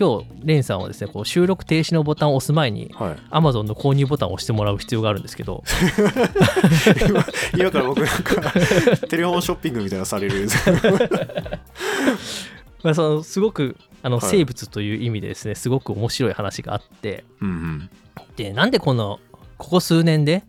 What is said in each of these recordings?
今日レンさんはですねこう収録停止のボタンを押す前にはい。Amazon の購入ボタンを押してもらう必要があるんですけど。今 今から僕なんかテレフォンショッピングみたいなのされる。まあそのすごくあのはい。生物という意味でですねすごく面白い話があって。うんでなんでこのここ数年で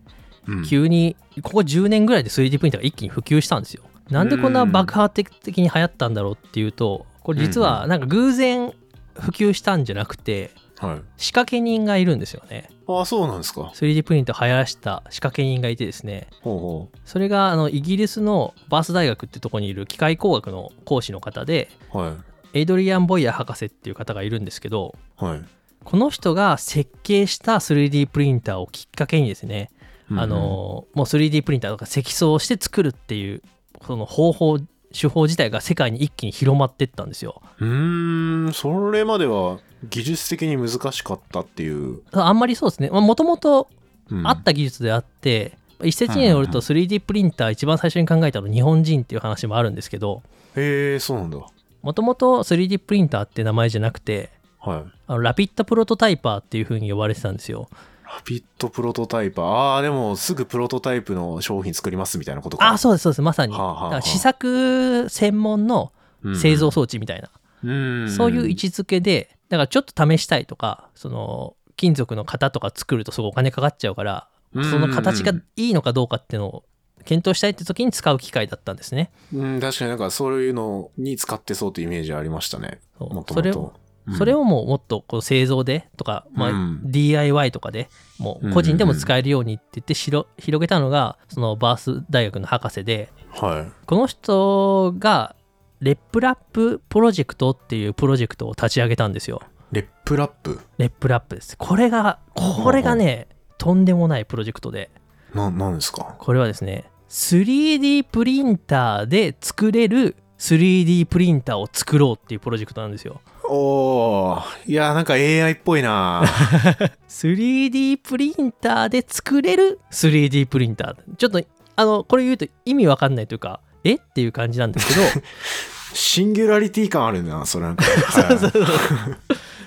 うん。うん急にここ10年ぐらいで 3D プリンターが一気に普及したんですよ。なんでこんな爆発的に流行ったんだろうっていうとこれ実はなんか偶然普及したんじゃなくてはい。仕掛け人がいるんですよね。ああそうなんですか。3D プリンターを流行らした仕掛け人がいてですね。ほうほそれがあのイギリスのバース大学ってとこにいる機械工学の講師の方でうはい。エイドリアン・ボイヤー博士っていう方がいるんですけどはい。この人が設計した 3D プリンターをきっかけにですね、うんうん。あのもう 3D プリンターとか積層して作るっていうその方法手法自体が世界に一気に広まっていったんですよ。うーんそれまでは技術的に難しかったっていう、あんまりそうですね。もともとうん。あった技術であって、一説によると 3D プリンター一番最初に考えたの日本人っていう話もあるんですけどへえそうなんだ。もともと 3D プリンターって名前じゃなくてはい。あのラピッドプロトタイパーっていう風に呼ばれてたんですよラピッドプロトタイパーああでもすぐプロトタイプの商品作りますみたいなことか。あそうですそうです。まさに、はあはあはあ。だから試作専門の製造装置みたいな、うん。そういう位置づけでだからちょっと試したいとかその金属の型とか作るとすごいお金かかっちゃうからうん。その形がいいのかどうかっていうのを検討したいって時に使う機械だったんですね。うん確かになんかそういうのに使ってそうというイメージありましたね。そう。もともそれをとそれをもうもっとこう製造でとか、まあうん DIY とかでもう個人でも使えるようにって言ってしろ広げたのがそのバース大学の博士ではい。この人が RepRap プロジェクトっていうプロジェクトを立ち上げたんですよ。 RepRap？RepRap です。これがこれがねとんでもないプロジェクトで。ななんですか？これはですね 3D プリンターで作れる 3D プリンターを作ろうっていうプロジェクトなんですよおーいやなんか AI っぽいな。3D プリンターで作れる？3D プリンター。ちょっとあのこれ言うと意味わかんないというかえ？っていう感じなんですけど。シンギュラリティ感あるなそれなんか。そうそうそう。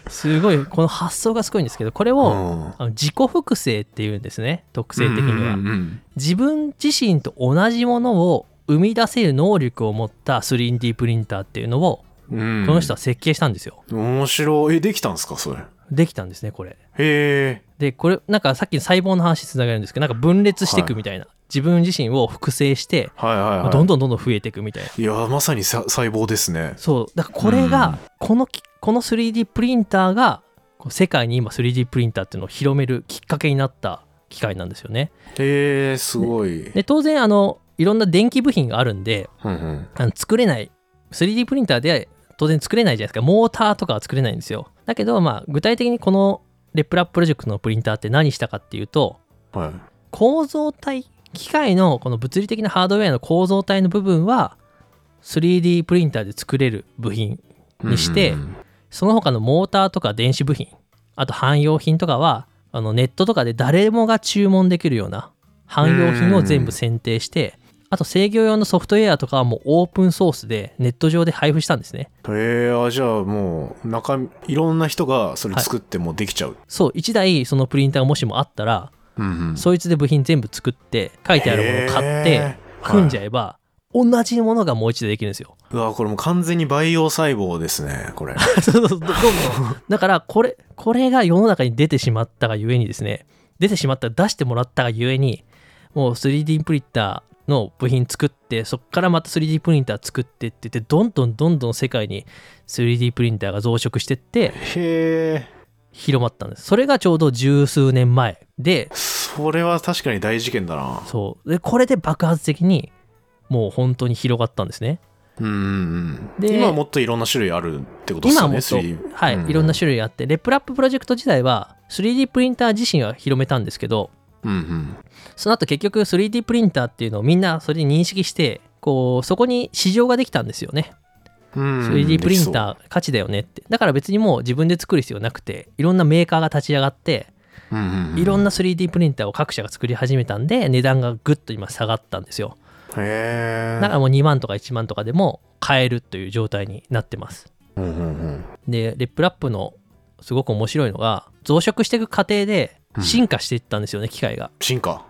すごいこの発想がすごいんですけどこれを、うん。あの自己複製っていうんですね。特性的には、うんうんうん自分自身と同じものを生み出せる能力を持った 3D プリンターっていうのをうんこの人は設計したんですよ、面白い。えできたんですかそれ？へできたんですねこれ。え。でこれなんかさっきの細胞の話つながるんですけどなんか分裂していくみたいな、自分自身を複製して、はいはいはい。どんどんどんどん増えていくみたいな。いやまさにさ細胞ですね。そう。だからこれが、このきこの 3D プリンターが世界に今 3D プリンターっていうのを広めるきっかけになった機械なんですよね。へえすごい。で当然あのいろんな電気部品があるんでうんうん。あの作れない 3D プリンターで当然作れないじゃないですか。モーターとかは作れないんですよ。だけどまあ具体的にこのレプラッププロジェクトのプリンターって何したかっていうとはい。構造体機械のこの物理的なハードウェアの構造体の部分は 3D プリンターで作れる部品にして、うんうん。その他のモーターとか電子部品あと汎用品とかはあのネットとかで誰もが注文できるような汎用品を全部選定してあと制御用のソフトウェアとかはもうオープンソースでネット上で配布したんですね。うんへえあじゃあもう中身いろんな人がそれ作ってもできちゃう、そう1台そのプリンターがもしもあったらうんうん。そいつで部品全部作って書いてあるものを買って組んじゃえば同じものがもう一度できるんですよ。うわこれもう完全に培養細胞ですねこれ。そうそうそうどんどん。だからこれこれが世の中に出てしまったがゆえにですね出てしまった出してもらったがゆえにもう 3D プリンターの部品作ってそこからまた 3D プリンター作ってって言ってどんどんどんどん世界に 3D プリンターが増殖してってへえ。広まったんです。それがちょうど十数年前でそれは確かに大事件だな。そう。でこれで爆発的にもう本当に広がったんですね。うんで今はもっといろんな種類あるってことですよね今はもっと、3D はい、うんいろんな種類あって。レプラッププロジェクト自体は 3D プリンター自身は広めたんですけどうんうん。その後結局 3D プリンターっていうのをみんなそれで認識してこうそこに市場ができたんですよね。うん。3D プリンーター価値だよねって。だから別にもう自分で作る必要なくていろんなメーカーが立ち上がっていろんなな 3D プリンターを各社が作り始めたんで値段がぐっと今下がったんですよ。へえ。だからもう2万とか1万とかでも買えるという状態になってます。うんうんでレップラップのすごく面白いのが増殖していく過程で進化していったんですよね、機械が。進化？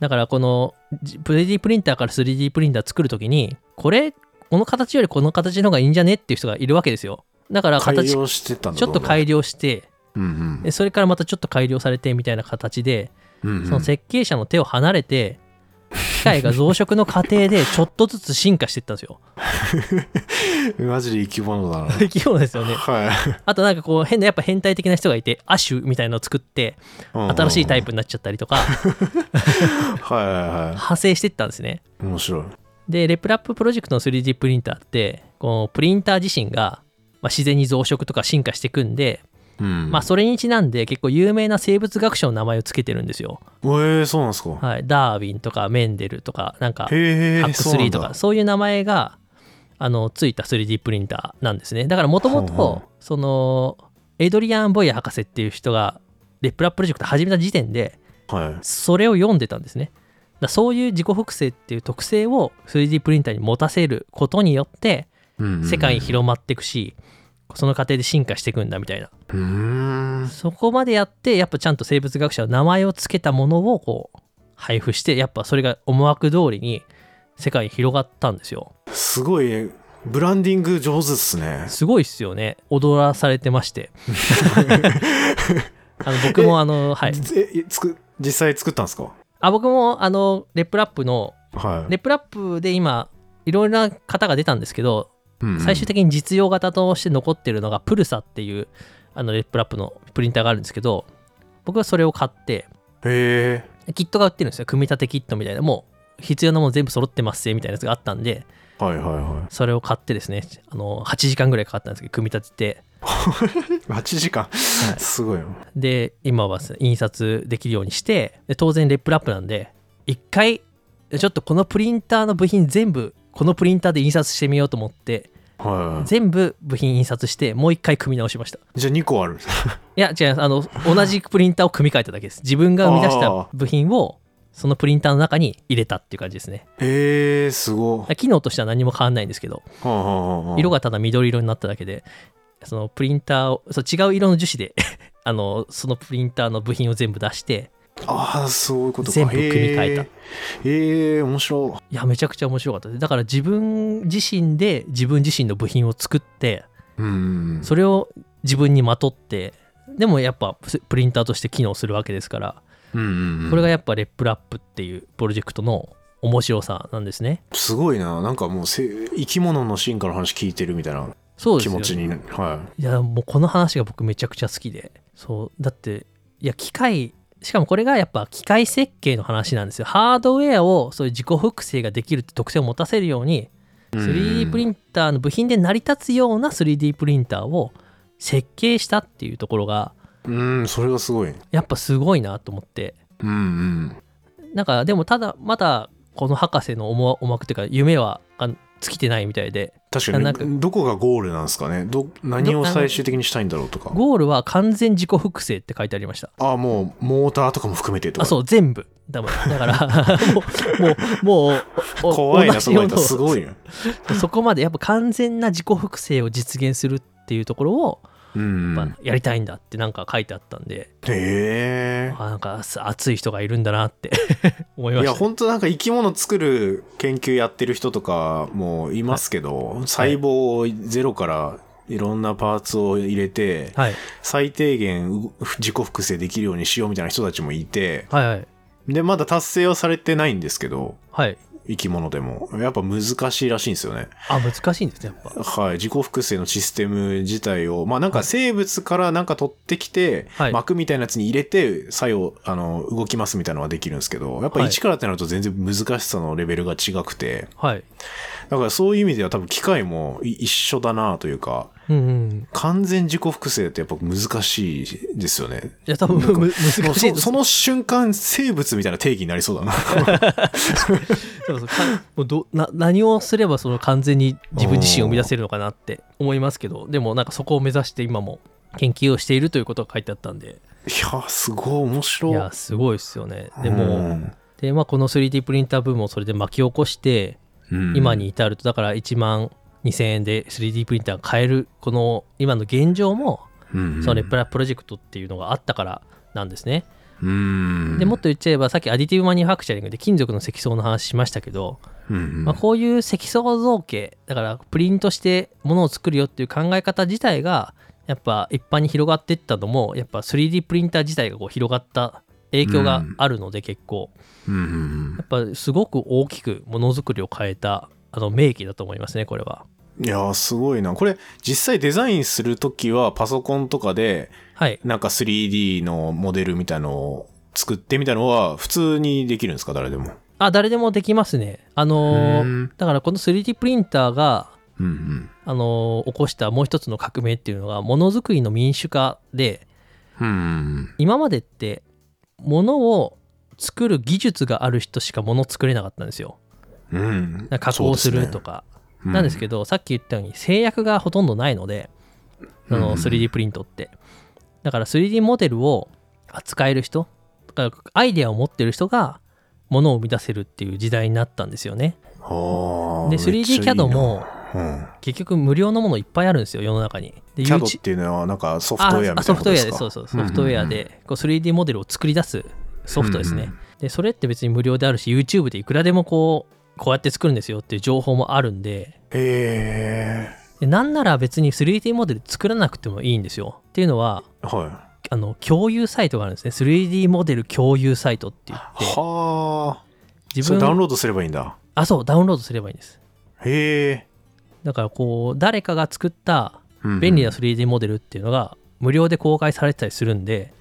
だからこの 3D プリンターから 3D プリンター作るときにこれこの形よりこの形の方がいいんじゃねっていう人がいるわけですよ。だから形改良してったんだちょっと改良してうんうん。でそれからまたちょっと改良されてみたいな形でうんうん。その設計者の手を離れて機械が増殖の過程でちょっとずつ進化していったんですよ。マジで生き物だな。生き物ですよね。はい。あとなんかこう変なやっぱ変態的な人がいてアッシュみたいなのを作って新しいタイププになっちゃったりとか。はいはいは派生していったんですね。い面白い。でレプラッププロジェクトの 3D プリンターってこのプリンター自身が、まあ、自然に増殖とか進化していくんで、うん。まあそれにちなんで結構有名な生物学者の名前を付けてるんですよ、えー、そうなんですか。はい、ダーウィンとかメンデルとかなんかハックスリーとかそういう名前があのついた 3D プリンターなんですね。だからもともとそのエドリアン・ボイヤ博士っていう人がレプラプロジェクト始めた時点ではい。それを読んでたんですね。だそういう自己複製っていう特性を 3D プリンターに持たせることによってうんうん世界に広まっていくしその過程で進化していくんだみたいな。そこまでやってやっぱちゃんと生物学者の名前を付けたものをこう配布してやっぱそれが思惑通りに世界に広がったんですよ。すごいブランディング上手っすね。すごいっすよね。踊らされてまして。あの僕もあのはい。えつく実際作ったんですか？あ僕もあのレップラップのはい。レップラップで今いろいろな型が出たんですけどうんうん。最終的に実用型として残ってるのがプルサっていうあのレップラップのプリンターがあるんですけど僕はそれを買ってへえ。キットが売ってるんですよ。組み立てキットみたいな。もう必要なもの全部揃ってますぜみたいなやつがあったんではいはいはそれを買ってですねあの8時間ぐらいかかったんですけど組み立てて。い8時間、い。すごいよ。で今は印刷できるようにしてで当然レップラップなんで一回ちょっとこのプリンターの部品全部このプリンターで印刷してみようと思っては全部部品印刷してもう一回組み直しました。いじゃあ2個あるいや違うあの同じプリンターを組み替えただけです。自分が生み出した部品をそのプリンターの中に入れたっていう感じですね。へえすごい。機能としては何も変わんないんですけどはあはあはあ。色がただ緑色になっただけでそのプリンターをそう違う色の樹脂で あのそのプリンターの部品を全部出してああそういうことか。全部組み替えた。へえへえ面白い。やめちゃくちゃ面白かった。だから自分自身で自分自身の部品を作っていうん。それを自分にまとってでもやっぱププリンターとして機能するわけですからうんうんうん。これがやっぱレップラップっていうプロジェクトの面白さなんですね。すごいな。なんかもうせ生き物の進化の話聞いてるみたいなそうですよ気持ちになはいやもうこの話が僕めちゃくちゃ好きで。そうだっていや機械しかもこれがやっぱ機械設計の話なんですよ。ハードウェアをそういう自己複製ができるって特性を持たせるように 3D プリンターの部品で成り立つような 3D プリンターを設計したっていうところがうんそれがすごい。やっぱすごいなと思って。うんうん。なんかでもただまだこの博士の思思惑っていうか夢はあ尽きてないみたいで確かなんかにどこがゴールなんですかね？ど何を最終的にしたいんだろうとか。ゴールは完全自己複製って書いてありました。ああもうモーターとかも含めてとか。あそう全部。だから もうもうもうお怖いなその人。同じものをすごいねそこまでやっぱ完全な自己複製を実現するっていうところを、やりたいんだってなんか書いてあったんで、へえあなんかす熱い人がいるんだなって 思いまいやした本当なんか生き物作る研究やってる人とかもいますけど、細胞をゼロからいろんなパーツを入れて、はい。最低限う自己複製できるようにしようみたいな人たちもいてはいはい。でまだ達成はされてないんですけどはい生き物でも。やっぱ難しいらしいんですよね。あ難しいんですねやっぱ。はい。自己複製のシステム自体を。まあなんか生物からなんか取ってきて、はい。膜みたいなやつに入れて作用あの動きますみたいなのはできるんですけどやっぱはい。一からってなると全然難しさのレベルが違くて。はい。だからそういう意味では多分機械もい一緒だなというかうんうん。完全自己複製ってやっぱ難しいですよね。いや多分難しいそその瞬間生物みたいな定義になりそうだな。そうそう。か もうどな何をすればその完全に自分自身を生み出せるのかなって思いますけどでもなんかそこを目指して今も研究をしているということが書いてあったんで。いやすごい面白い。いやすごいですよね。でうもん。で、まあ、この 3D プリンターブームをそれで巻き起こしてうん。今に至るとだから1万2000円で 3D プリンターが買えるこの今の現状もそのレプラプロジェクトっていうのがあったからなんですね。うん。でもっと言っちゃえばさっきアディティブマニュファクチャリングで金属の積層の話しましたけど、うんうん。まあ、こういう積層造形だからプリントしてものを作るよっていう考え方自体がやっぱ一般に広がっていったのもやっぱ 3D プリンター自体がこう広がった影響があるので結構。うんうん。やっぱすごく大きくものづくりを変えたあの名機だと思いますねこれは。うんいやーすごいな。これ実際デザインするときはパソコンとかではい。なんか 3D のモデルみたいのを作ってみたいのは普通にできるんですか？誰でも。あ誰でもできますね。あのーうん。だからこの 3D プリンターがうんうん。あのー起こしたもう一つの革命っていうのがものづくりの民主化でうんうん今までってものを作る技術がある人しかもの作れなかったんですよ。うん。加工するとか。なんですけど、さっき言ったように制約がほとんどないので、あのうんうん 3D プリントって。だから 3D モデルを扱える人、だからアイデアを持ってる人がものを生み出せるっていう時代になったんですよね。はあでめっちゃいい 3D な CAD もうん。結局無料のものいっぱいあるんですよ、世の中に。で CAD っていうのはなんかソフトウェアみたいなあソフトウェアでそうそう、ソフトウェアでこう 3D モデルを作り出すソフトですね。うんうん。で、それって別に無料であるし、YouTube でいくらでもこう、こうやって作るんですよっていう情報もあるんで、へでなんなら別に 3D モデル作らなくてもいいんですよ。っていうのは、えはあの共有サイトがあるんですね。3D モデル共有サイトって言いって、はあ自それダウン分、ロードすればいいんだあ、そう、ダウンロードすればいいんです。へえだからこう、誰かが作った便利な 3D モデルっていうのが無料で公開されてたりするんで、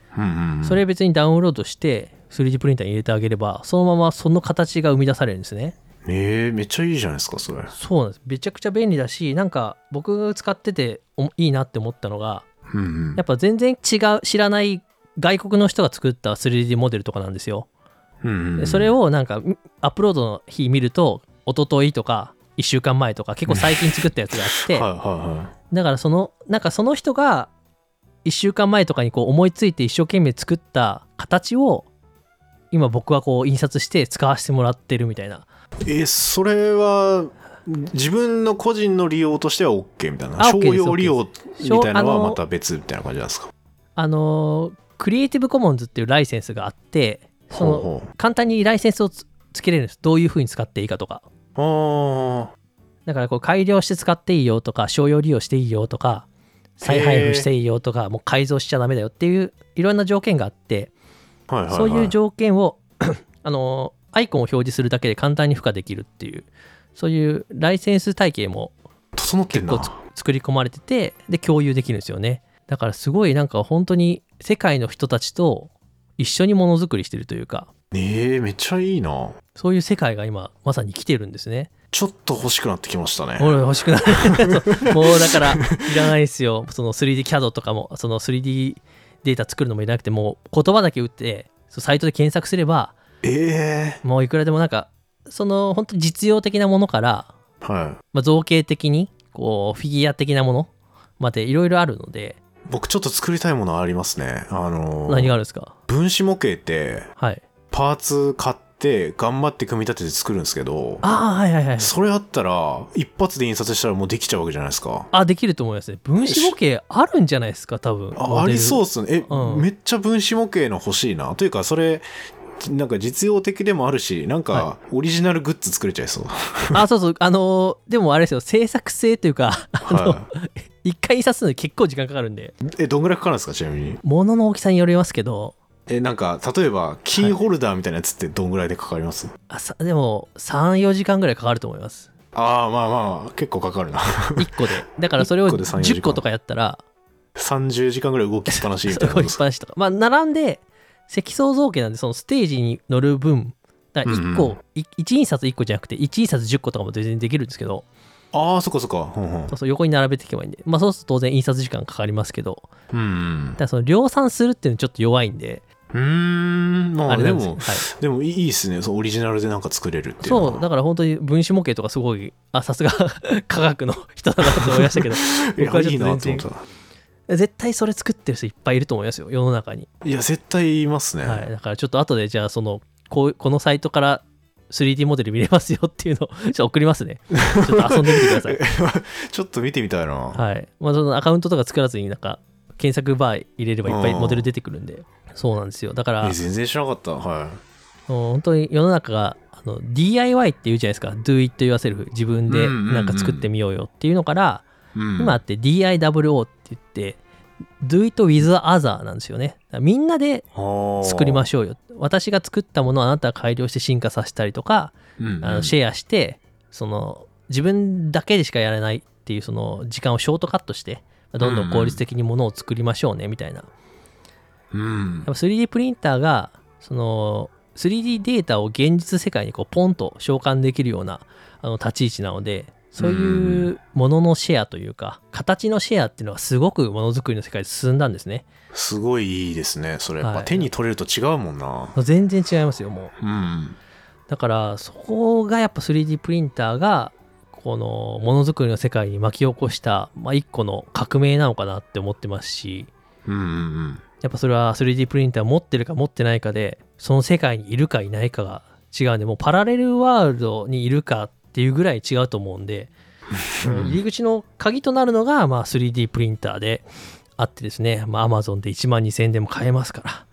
それ別にダウンロードして 3D プリンターに入れてあげれば、そのままその形が生み出されるんですね。ええめっちゃいいじゃないですかそれそうなんです。めちゃくちゃ便利だし、なんか僕が使ってておいいなって思ったのが、うんうんやっぱ全然違う、知らない外国の人が作った 3D モデルとかなんですよ。うんうんでそれをなんかんアップロードの日見ると、一昨日とか1週間前とか結構最近作ったやつがあって、はいだからその、なんかその人が1週間前とかにこう思いついて一生懸命作った形を今僕はこう印刷して使わせてもらってるみたいな。いえそれは自分の個人の利用としては OK みたいな？あ商用利用みたいなのはまた別みたいな感じなんですか？あのクリエイティブコモンズっていうライセンスがあって、その簡単にライセンスをつつけれるんです。どういう風に使っていいかとか。あだからこう改良して使っていいよとか、商用利用していいよとか、再配布していいよとか、もう改造しちゃダメだよっていういろんな条件があって、あはいはい、はい、そういう条件を あのアイコンを表示するだけで簡単に付加できるっていう、そういうライセンス体系も整って結構つ作り込まれてて、で、共有できるんですよね。だからすごいなんか本当に世界の人たちと一緒にものづくりしてるというか、ええめっちゃいいなそういう世界が今まさに来てるんですね。ちょっと欲しくなってきましたね俺欲しくない そうもうだからいらないですよ。その 3D CAD とかも、その 3D データ作るのもいらなくて、もう言葉だけ打って、サイトで検索すれば、ええもういくらでもなんか、その本当に実用的なものから、はいまあ、造形的に、こう、フィギュア的なものまでいろいろあるので、僕ちょっと作りたいものありますねあの何があるんですか？分子模型ってはい。パーツ買って頑張って組み立てて作るんですけどああ、はいはいはい。それあったら一発で印刷したらもうできちゃうわけじゃないですかあ、できると思いますね。分子模型あるんじゃないですか、多分。あありそうう。っすねえ、うんめっちゃ分子模型の欲しいなというかそれなんか実用的でもあるしなんはかオリジナルグッズ作れちゃいそう、あ、そうそう。あのーでもあれですよ、制作性というか、あの、は一回印刷するのに結構時間かかるんで、い、えどんぐらいかかるんですかちなみに？物の大きさによりますけど、えなんか例えばキーホルダーみたいなやつってどんぐらいでかかります、あさでも、3、4時間ぐらいかかると思います。ああまあまあ結構かかるな。1個で。だから それを一個で3 4時間10個とかやったら、30時間ぐらい動きっぱなしみたいな 動きっぱなしとか。まあ、並んで、積層造形なんで、そのステージに乗る分、だから1個、うん。うんい1印刷1個じゃなくて、1印刷10個とかも全然できるんですけど、ああそっかそっか。うんうん。そうそう横に並べていけばいいんで、まあ、そうすると当然印刷時間かかりますけど、うんだからその量産するっていうのはちょっと弱いんで、うーん。まあでもはい、でもいいっすね。そうオリジナルでなんか作れるっていうそう、だから本当に分子模型とかすごい、あ、さすが 科学の人だなと思いましたけど、い僕はちょやいいなっと全然と思った絶対それ作ってる人いっぱいいると思いますよ、世の中に。いや絶対いますね、はい、だからちょっと後でじゃあそのこうこのサイトから 3D モデル見れますよっていうのを ちょっと送りますね。ちょっと遊んでみてください。ちょっと見てみたいな。はい。まあ、そのアカウントとか作らずになんか検索バー入れればいっぱいモデル出てくるんで。そうなんですよ。だからえ、全然知らなかった。はもう本当に世の中があの DIY って言うじゃないですか。Do it yourself。自分でなんか作ってみようよっていうのから、い。うん、今って DIWO って言って、Do it with other なんですよね。みんなで作りまししょうよ。私が作ったものをあなたが改良して進化させたりとか、ょう。うんうんあのシェアして、その自分だけでしかやれないっていうその時間をショートカットして、どんどん効率的にものを作りましょうねみたいな。うんやっぱ 3D プリンターがその 3D データを現実世界にこうポンと召喚できるようなあの立ち位置なのでそういうもののシェアというか形のシェアっていうのがすごくものづくりの世界で進んだんですねすごいいいですね。それやっぱはい手に取れると違うもんな。全然違いますよもううん。だからそこがやっぱ 3D プリンターがこのものづくりの世界に巻き起こした、まあ、一個の革命なのかなって思ってますしうんうんうん。やっぱそれは 3D プリンター持ってるか持ってないかでその世界にいるかいないかが違うんでもうパラレルワールドにいるかっていうぐらい違うと思うんで 入り口の鍵となるのが、まあ、3D プリンターであってですね、まあ、Amazon で1万2000円でも買えますから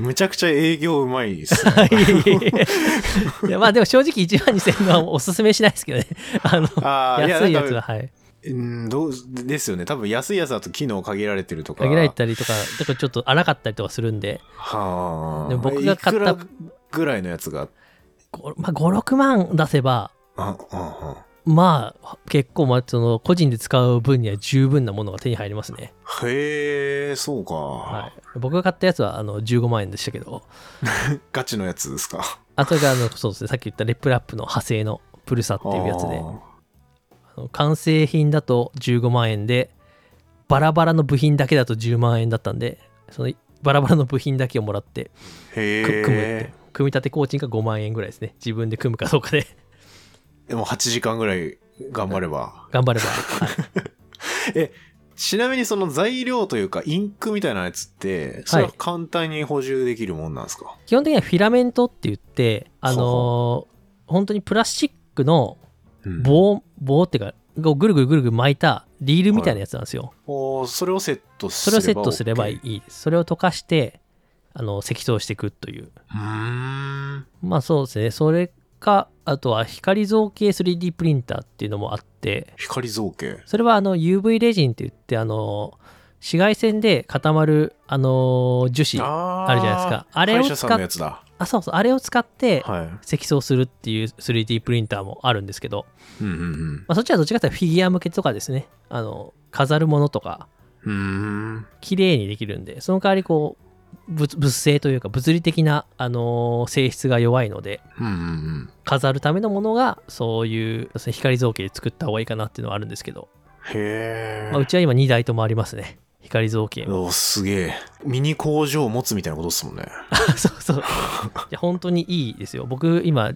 むちゃくちゃ営業うまいです。いやまあでも正直1万2000円はおすすめしないですけどね あの安いやつははいうん、どうですよね。多分安いやつだと機能限られてるとか。限られたりとかだからちょっと荒かったりとかするんではあ。僕が買ったいくらぐらいのやつが。こまあ、56万出せばまあ結構まあその個人で使う分には十分なものが手に入りますね、あ。へえ、そうか、はい、僕が買ったやつはあの15万円でしたけど。ガチのやつですか？あとがあのそうですね。さっき言ったレップラップの派生のプルサっていうやつで。完成品だと15万円でバラバラの部品だけだと10万円だったんでそのバラバラの部品だけをもらって組むって。え。組み立て工賃が5万円ぐらいですね。自分で組むかどうかで。でも8時間ぐらい頑張れば。頑張れば、はい。ちなみにその材料というかインクみたいなやつって、それは簡単に補充できるもんなんですか、基本的にはフィラメントって言ってあのー本当にプラスチックのうん。棒棒っていうかをぐるぐるぐるぐる巻いたリールみたいなやつなんですよ、おーそれをセットすそれればをセットすればいい。ですそれを溶かしてあの積層していくという。まあそうですね。それかあとは光造形 3D プリンターっていうのもあって。光造形。それはあの UV レジンって言ってあの紫外線で固まるあの樹脂ああるじゃないですか。あれを使っのやつだ。そうそう。あれを使ってはい。積層するっていう 3D プリンターもあるんですけど、うんうんまあ、そっちはどっちかというとフィギュア向けとかですね。あの飾るものとか。綺麗にできるんで。その代わりこう物物性というか物理的な、あのー性質が弱いのでうんうんうん。飾るためのものがそういう光造形で作った方がいいかなっていうのはあるんですけど、へえ、まあ、うちは今2台ともありますね光造形もおすげえ。ミニ工場を持つみたいなことですもんね。そうそういや本当にいいですよ僕今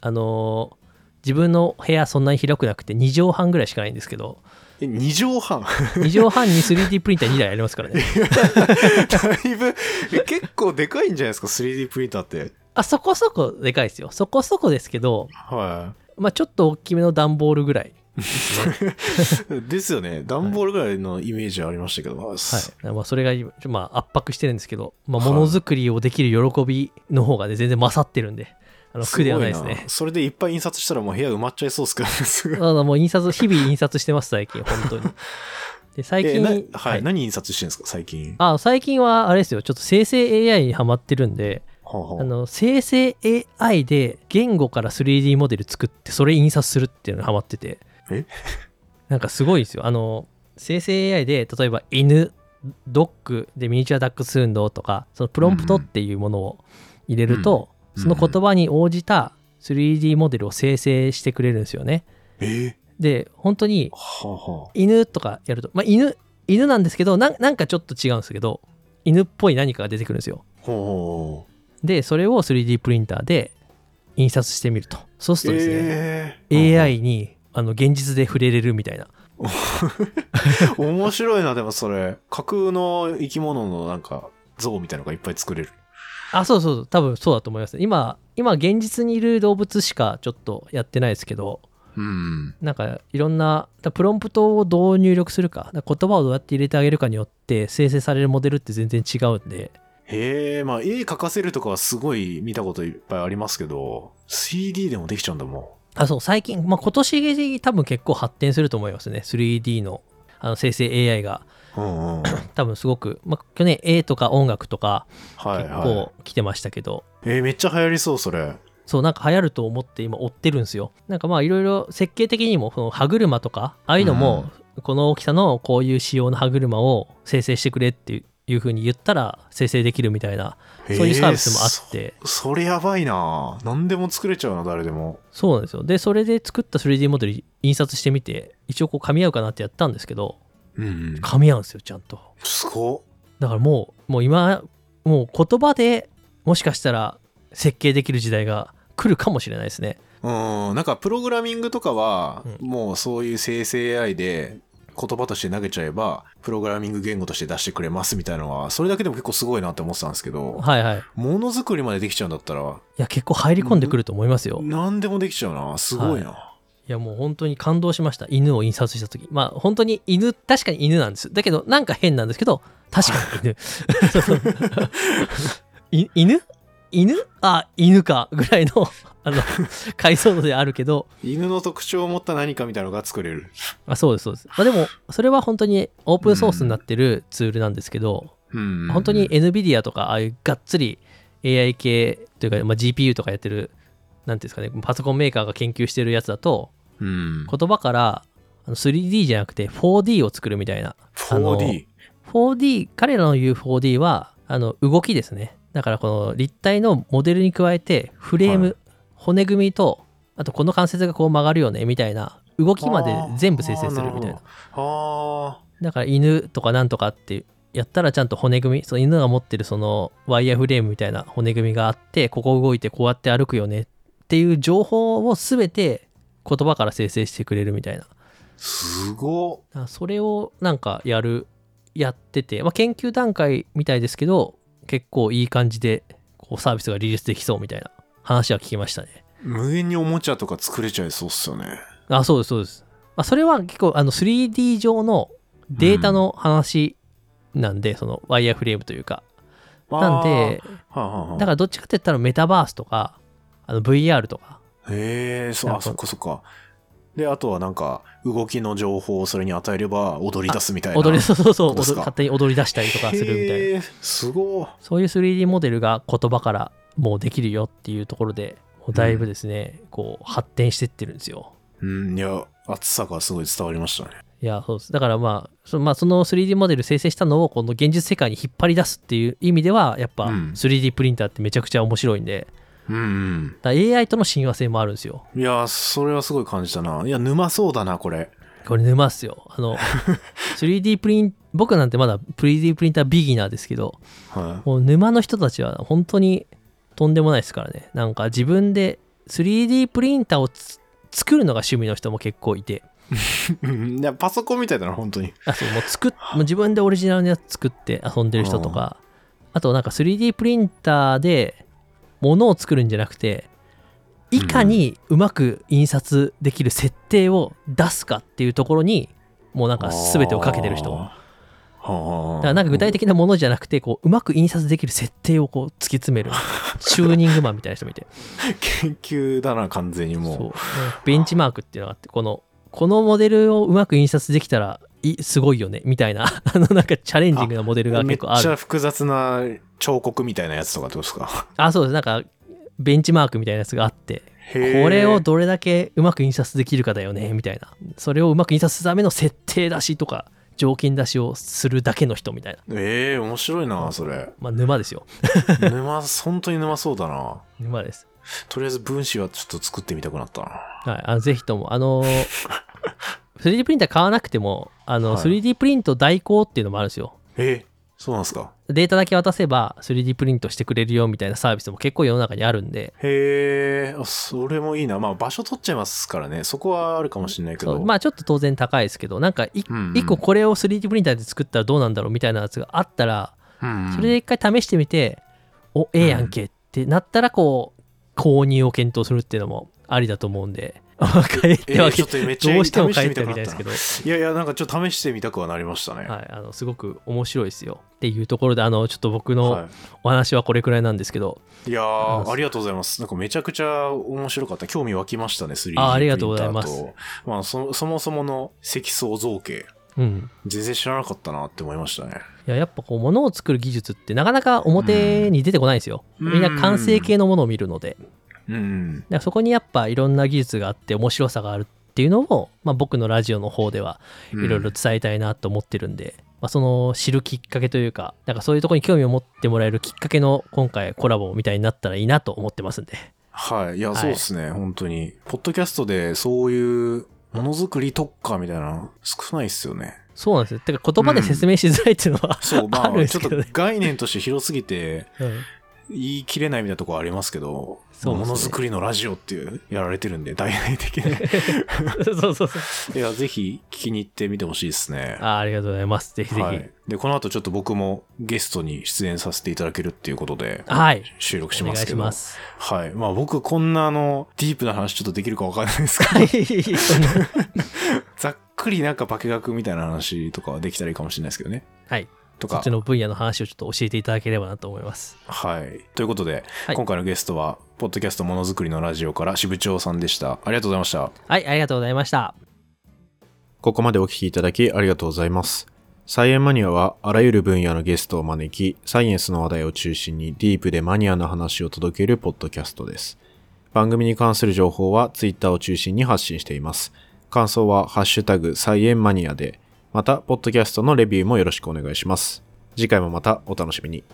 あのー自分の部屋そんなに広くなくて2畳半ぐらいしかないんですけどえ、2畳半 2畳半に 3D プリンター2台ありますからね だいぶ、え結構でかいんじゃないですか、3D プリンターって。あそこそこでかいですよそこそこですけどはまあちょっと大きめの段ボールぐらいい。ですよね。段ボールぐらいのイメージありましたけど。はい、まあそれが今、まあ、圧迫してるんですけど、まあ、はいものづくりをできる喜びの方がね全然勝ってるんであの苦ではないですね。ごそれでいっぱい印刷したらもう部屋埋まっちゃいそうですけどもう印刷日々印刷してます最近本当に。で最近えなはい、何印刷してるんですか、最近？あ最近はあれですよ。ちょっと生成 AI にハマってるんではあはあ。あの生成 AI で言語から 3D モデル作ってそれ印刷するっていうのにハマってて。え？なんかすごいですよ。あの生成 AI で例えば犬ドッグでミニチュアダックスフンドとかそのプロンプトっていうものを入れると、うんその言葉に応じた 3D モデルを生成してくれるんですよね。えで本当に犬とかやるとまあ犬犬なんですけどなんなんかちょっと違うんですけど犬っぽい何かが出てくるんですよ。でそれを 3D プリンターで印刷してみると。そうするとですね、えー。AI にあの現実で触れれるみたいな。面白いな、でもそれ。架空の生き物のなんか像みたいなのがいっぱい作れる。あそうそうそう。多分そうだと思います今今現実にいる動物しかちょっとやってないですけど。うん。なんかいろんなだプロンプトをどう入力するか。だから言葉をどうやって入れてあげるかによって生成されるモデルって全然違うんで。へえ、まあ絵描かせるとかはすごい見たこといっぱいありますけど、CD でもできちゃうんだもあそう。最近、まあ、今年多分結構発展すると思いますね。3D のあの生成 AI が。ん。うんうん。多分すごく、まあ、去年絵とか音楽とか結はいはい。構来てましたけど、えーめっちゃ流行りそう、それ。そうなんか流行ると思って今追ってるんですよなんかまあいろいろ設計的にもその歯車とかああいうのもこの大きさのこういう仕様の歯車を生成してくれっていう風に言ったら生成できるみたいなそういうサービスもあってそそれやばいな何でも作れちゃうな、誰でも。そうなんですよでそれで作った 3D モデル印刷してみて一応こう噛み合うかなってやったんですけど。噛み合うんですよちゃんと。すごだからもうもう今もう言葉でもしかしたら設計できる時代が来るかもしれないですね。っ。うん、なんかプログラミングとかは、うもうそういう生成 AI で言葉として投げちゃえば、プログラミング言語として出してくれますみたいなのは、それだけでも結構すごいなって思ってたんですけど、はいはい。いものづくりまでできちゃうんだったら、や結構入り込んでくると思いますよ、何でもできちゃうな。すごいな。いやもう本当に感動しました。犬を印刷した時。まあ本当に犬確かに犬なんです。だけどなんか変なんですけど確かに犬。犬？犬？あ犬か。ぐらいのあの解像度であるけど。犬の特徴を持った何かみたいなのが作れる。あそうですそうです、まあ、でもそれは本当にオープンソースになってるツールなんですけど、うん。本当に NVIDIA とかああいうがっつり AI 系というか、まあ、GPU とかやってるなんていうんですかねパソコンメーカーが研究してるやつだとうん。言葉からあの 3D じゃなくて 4D を作るみたいな。あの 4D。4D、彼らの言う 4D はあの動きですね。だからこの立体のモデルに加えてフレーム、はい骨組みと、あとこの関節がこう曲がるよねみたいな動きまで全部生成するみたいな。あだから犬とかなんとかってやったらちゃんと骨組み、その犬が持ってるそのワイヤーフレームみたいな骨組みがあって、ここ動いてこうやって歩くよねっていう情報を全て言葉から生成してくれるみたいな。ー、すごそれをなんかやるやってて、まあ、研究段階みたいですけど結構いい感じでこうサービスがリリースできそうみたいな話は聞きましたね。無限におもちゃとか作れちゃいそうっすよね。あそうですそうです、まあ、それは結構あの 3D 上のデータの話なんで、そのワイヤーフレームというか。なんではあはあだからどっちかって言ったらメタバースとかあの VR とかへえ、そう、あ、そっかそっか。で、あとはなんか、動きの情報をそれに与えれば踊り出すみたいな。踊りそうそうそう勝手に踊り出したりとかするみたいなすごい。そういう 3D モデルが言葉からもうできるよっていうところで、もうだいぶですね、こう発展してってるんですよ。うん、いや、熱さがすごい伝わりましたね。いや、そうです。だからまあ、そまあ、その 3D モデル生成したのをこの現実世界に引っ張り出すっていう意味では、やっぱうん 3D プリンターってめちゃくちゃ面白いんで、うん、うん。だ AI との親和性もあるんですよ。いや、それはすごい感じたな。いや、沼そうだな、これ。これ沼っすよ。あの、3D プリン、僕なんてまだ 3D プリンタービギナーですけど、はもう沼の人たちは本当にとんでもないですからね。なんか自分で 3D プリンターをつ作るのが趣味の人も結構いて、いや、パソコンみたいだな、本当に。あそうもう作っもう自分でオリジナルのやつ作って遊んでる人とか、あとなんか 3D プリンターで物を作るんじゃなくて、いかにうまく印刷できる設定を出すかっていうところに、もうなんか全てをかけてる人。だからなんか具体的なものじゃなくて、こううまく印刷できる設定をこう突き詰める、チューニングマンみたいな人もいて、研究だな、完全にもう。そう、ベンチマークっていうのがあって、この、このモデルをうまく印刷できたらいすごいよね、みたいな、あのなんかチャレンジングなモデルがめっ結構ある。ちゃ複雑な彫刻みたいなやつとかってことですか？あ、そうです。なんか、ベンチマークみたいなやつがあって、これをどれだけうまく印刷できるかだよね、みたいな。それをうまく印刷するための設定出しとか、条件出しをするだけの人みたいな。ええ面白いな、それ。まあ、沼ですよ。沼、本当に沼そうだな。沼です。とりあえず分子はちょっと作ってみたくなったな。はい、あのぜひとも、あのー 3D プリンター買わなくても、あの、はい 3D プリント代行っていうのもあるんですよ。えそうなんですかデータだけ渡せば 3D プリントしてくれるよみたいなサービスも結構世の中にあるんで、へえ、あそれもいいな。まあ場所取っちゃいますからね。そこはあるかもしれないけど。まあちょっと当然高いですけど、なんかいうんうん一個これを 3D プリンターで作ったらどうなんだろうみたいなやつがあったら、うんうんそれで一回試してみて、おええやんけってなったらこう購入を検討するっていうのもありだと思うんで帰ってわけちょっとめっちゃどうしても試して帰ってみたいですけど。いやいや、なんかちょっと試してみたくはなりましたね。はい、あのすごく面白いですよっていうところであのちょっと僕のはお話はこれくらいなんですけど、い、いやありがとうございます。なんかめちゃくちゃ面白かった。興味湧きましたね、3D あありがとうございます。まあそ、そもそもの積層造形、うん、全然知らなかったなって思いましたね。いややっぱこう物を作る技術ってなかなか表に出てこないんですよ、うん。みんな完成形のものを見るので、うんうん。だからそこにやっぱいろんな技術があって面白さがあるっていうのを、まあ、僕のラジオの方ではいろいろ伝えたいなと思ってるんで、まあ、その知るきっかけというかなんかそういうところに興味を持ってもらえるきっかけの今回コラボみたいになったらいいなと思ってますんではい。いや、はいそうですね、本当に。ポッドキャストでそういうものづくり特化みたいなの少ないっすよね。そうなんですよてか言葉で説明しづらいっていうのは、そう、まあ るんあ、ちょっと概念として広すぎて、うん言い切れないみたいなところありますけど、ねものづくりのラジオっていう、やられてるんで、大々的に。そうそうそういや、ぜひ聞きに行ってみてほしいですね。あありがとうございますぜひぜひはい。で、この後ちょっと僕もゲストに出演させていただけるっていうことで、はい、収録しお願いますけど。しますはい。まあ僕こんなあの、ディープな話ちょっとできるかわかんないですけど、ざっくりなんか化学みたいな話とかはできたらいいかもしれないですけどね。はいとかそっち。の分野の話をちょっと教えていただければなと思いますはい。ということで、はい今回のゲストは、ポッドキャストものづくりのラジオから支部長さんでした。ありがとうございました。はいありがとうございましたここまでお聞きいただきありがとうございます。サイエンマニアはあらゆる分野のゲストを招き、サイエンスの話題を中心にディープでマニアな話を届けるポッドキャストです。番組に関する情報はツイッターを中心に発信しています。感想はハッシュタグサイエンマニアで、また、ポッドキャストのレビューもよろしくお願いします。次回もまたお楽しみに。